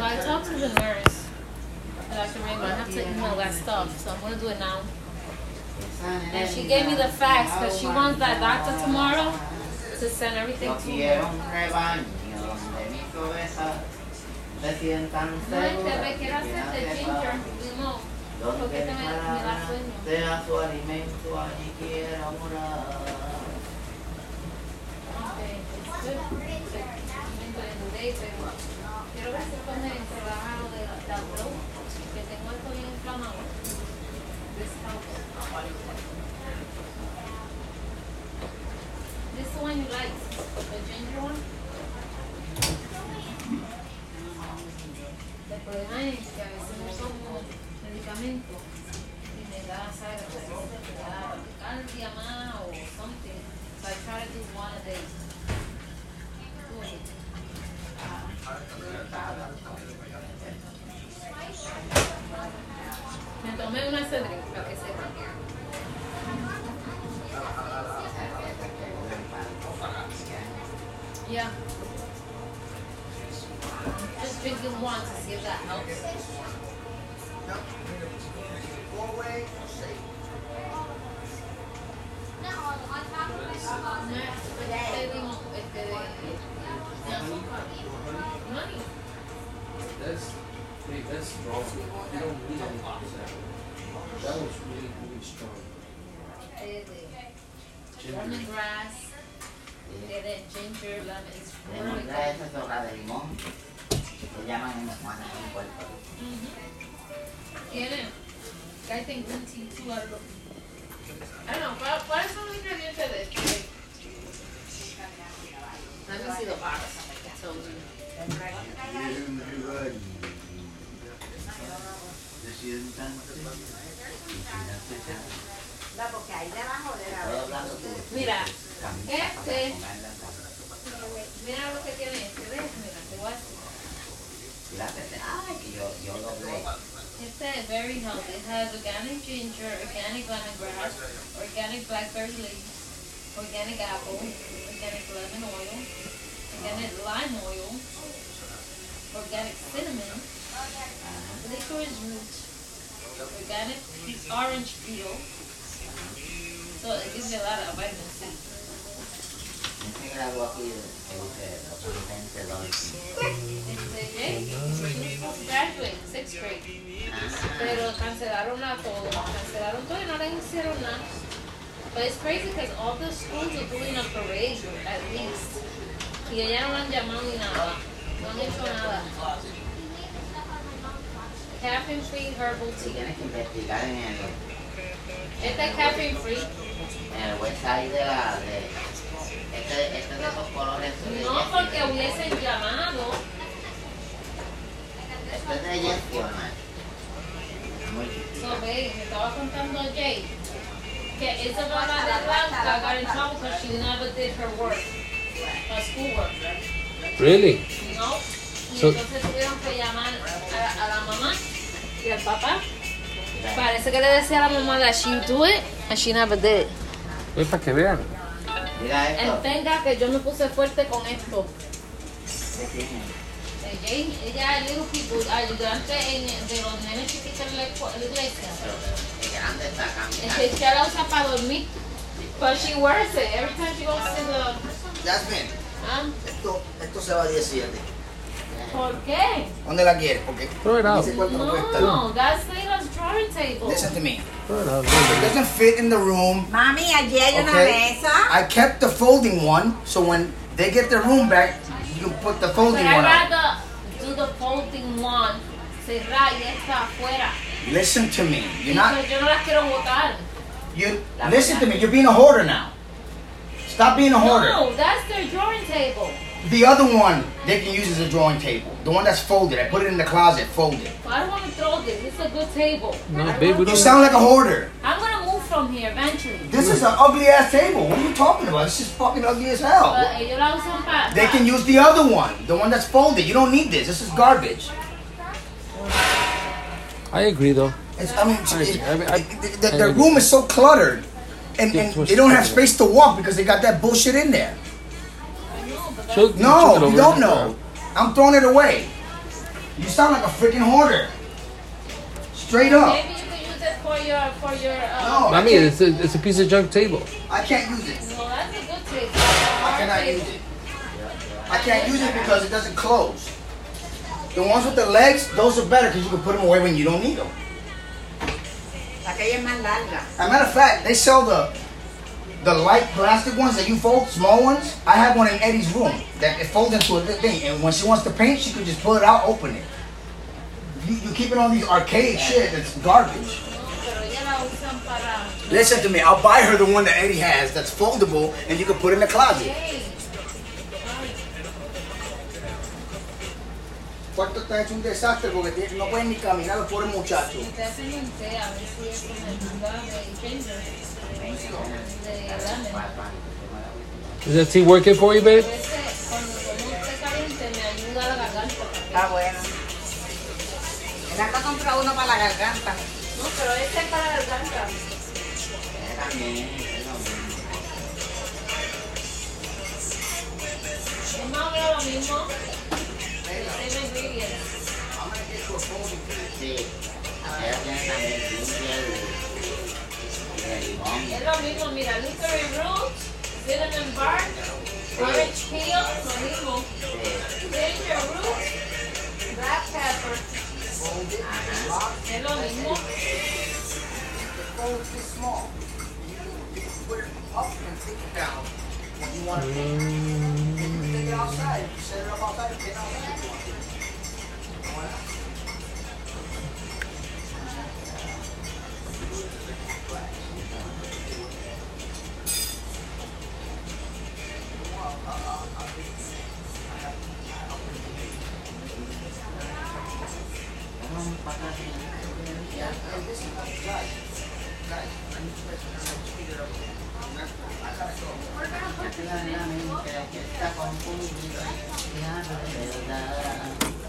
So I talked to the nurse, Dr. Rainbow. I have to email that stuff, so I'm gonna do it now. And she gave me the facts because she wants that doctor tomorrow to send everything to me. quiero un rebaño donde mis ovejas El problema es que a veces no tomo medicamentos y me da, da Just drinking to see if that helps. Next, este limón, este de, de azúcar. Money. That's, hey, that's strong. You don't need any percent. That was really, really strong. De lemongrass, eh, de ginger, lemon. It's really Tenemos good. esa soja de limón. Se llaman en Juana, en Puerto Rico. Tienen. Cállate en Gucci, tú algo. Ah, no, ¿cuáles son los ingredientes de esto? Han sido paros. Mira, este, mira lo que tiene Es very healthy. It has organic ginger, organic lemongrass, organic blackberry leaves, organic apple, organic lemon oil, organic lime oil, organic cinnamon, licorice root, organic orange peel. So it gives you a lot of vitamin C. Aquí que dice sixth grade. Pero cancelaron a todo, cancelaron todo y no le hicieron nada. But it's crazy because all the schools are doing a parade at least. Y ella no han llamado ni nada. No han hecho nada. Caffeine free herbal tea. tienes que investigar en el, Este es caffeine free. en el website de la. De, este, este de esos colores. de No Jessie, porque ¿no? hubiesen llamado. Este es de Jessie, ¿o no es? Muy chiquita. So, babe, me estaba contando Jay que Isabella de Blanca got in trouble because she never did her work, her schoolwork. Really? ¿no? Y So- entonces tuvieron que llamar a, a la mamá y al papá. Parece que le decía a la mamá that she do it and she never did. Es para que vean. Mira esto. Entenga que yo me puse fuerte con esto. Jane, ella es little people, ayudante en, de los nenes chiquitos en la iglesia. Grande esta camisa. Es que ella la usa para dormir. But she wears it every time she goes to the... Jasmine, ¿Ah? esto, esto se va a 17. ¿Por qué? ¿Dónde la quieres? Porque Throw it out. dice cuánto me cuesta. No, that's Layla's drawing table. Listen to me. Throw it out. It doesn't fit in the room. Mami, allí hay una Okay. mesa. I kept the folding one, so when they get their room back, you can put the But folding I'd one up. rather do the folding one, cerrar y esta afuera. Listen to me. You're not. Because yo no las quiero botar. You listen to me. You're being a hoarder now. Stop being a hoarder. No, that's their drawing table. The other one they can use as a drawing table. The one that's folded. I put it in the closet, folded. But I don't want to throw this. It's a good table. No, I don't babe, wanna You sound like a hoarder. I'm gonna move from here eventually. This is an ugly ass table. What are you talking about? This is fucking ugly as hell. But ellos la usan para. They can use the other one, the one that's folded. You don't need this. This is garbage. I agree though. It's, I mean, I agree. I I- it- the, the, I the agree. room is so cluttered, and, and they don't have space to walk because they got that bullshit in there. I know, but She'll- she'll No, get you don't know. I'm throwing it away. You sound like a freaking hoarder. Straight up. Maybe you could use it for your for your. Uh, No. I mean, it's a, it's a piece of junk table. I can't use it. No, that's a good table. I cannot use it. I can't use it because it doesn't close. The ones with the legs, those are better because you can put them away when you don't need them. Aquella es más larga. As a matter of fact, they sell the the light plastic ones that you fold, small ones. I have one in Eddie's room that it folds into a thing, and when she wants to paint, she could just pull it out, open it. You, you keep it on these archaic shit that's garbage. No, pero ella la usan para. Listen to me, I'll buy her the one that Eddie has that's foldable and you can put in the closet. Cuarto está hecho un desastre porque tiene- no pueden ni caminar los pobres muchachos. Te hacen un té a ver si eso me ayuda de. De. Is that tea working for you, babe? Ese, cuando tomo té caliente me ayuda a la garganta. Está bueno. El alma compra uno para la garganta. No, pero este es para la garganta. Es más o menos lo mismo. Same ingredients. Sí. Ella tiene también ginger y de limón. Es lo mismo, mira, licorice root, cinnamon bark, orange peel, lo mismo. Ginger root, black pepper, Ajá. es lo mismo. Fold this small. You can put it up and take it down when you want to paint. You can take it outside. You set it up outside and paint outside if you want to. Why not? Claramente que está confundido, de verdad.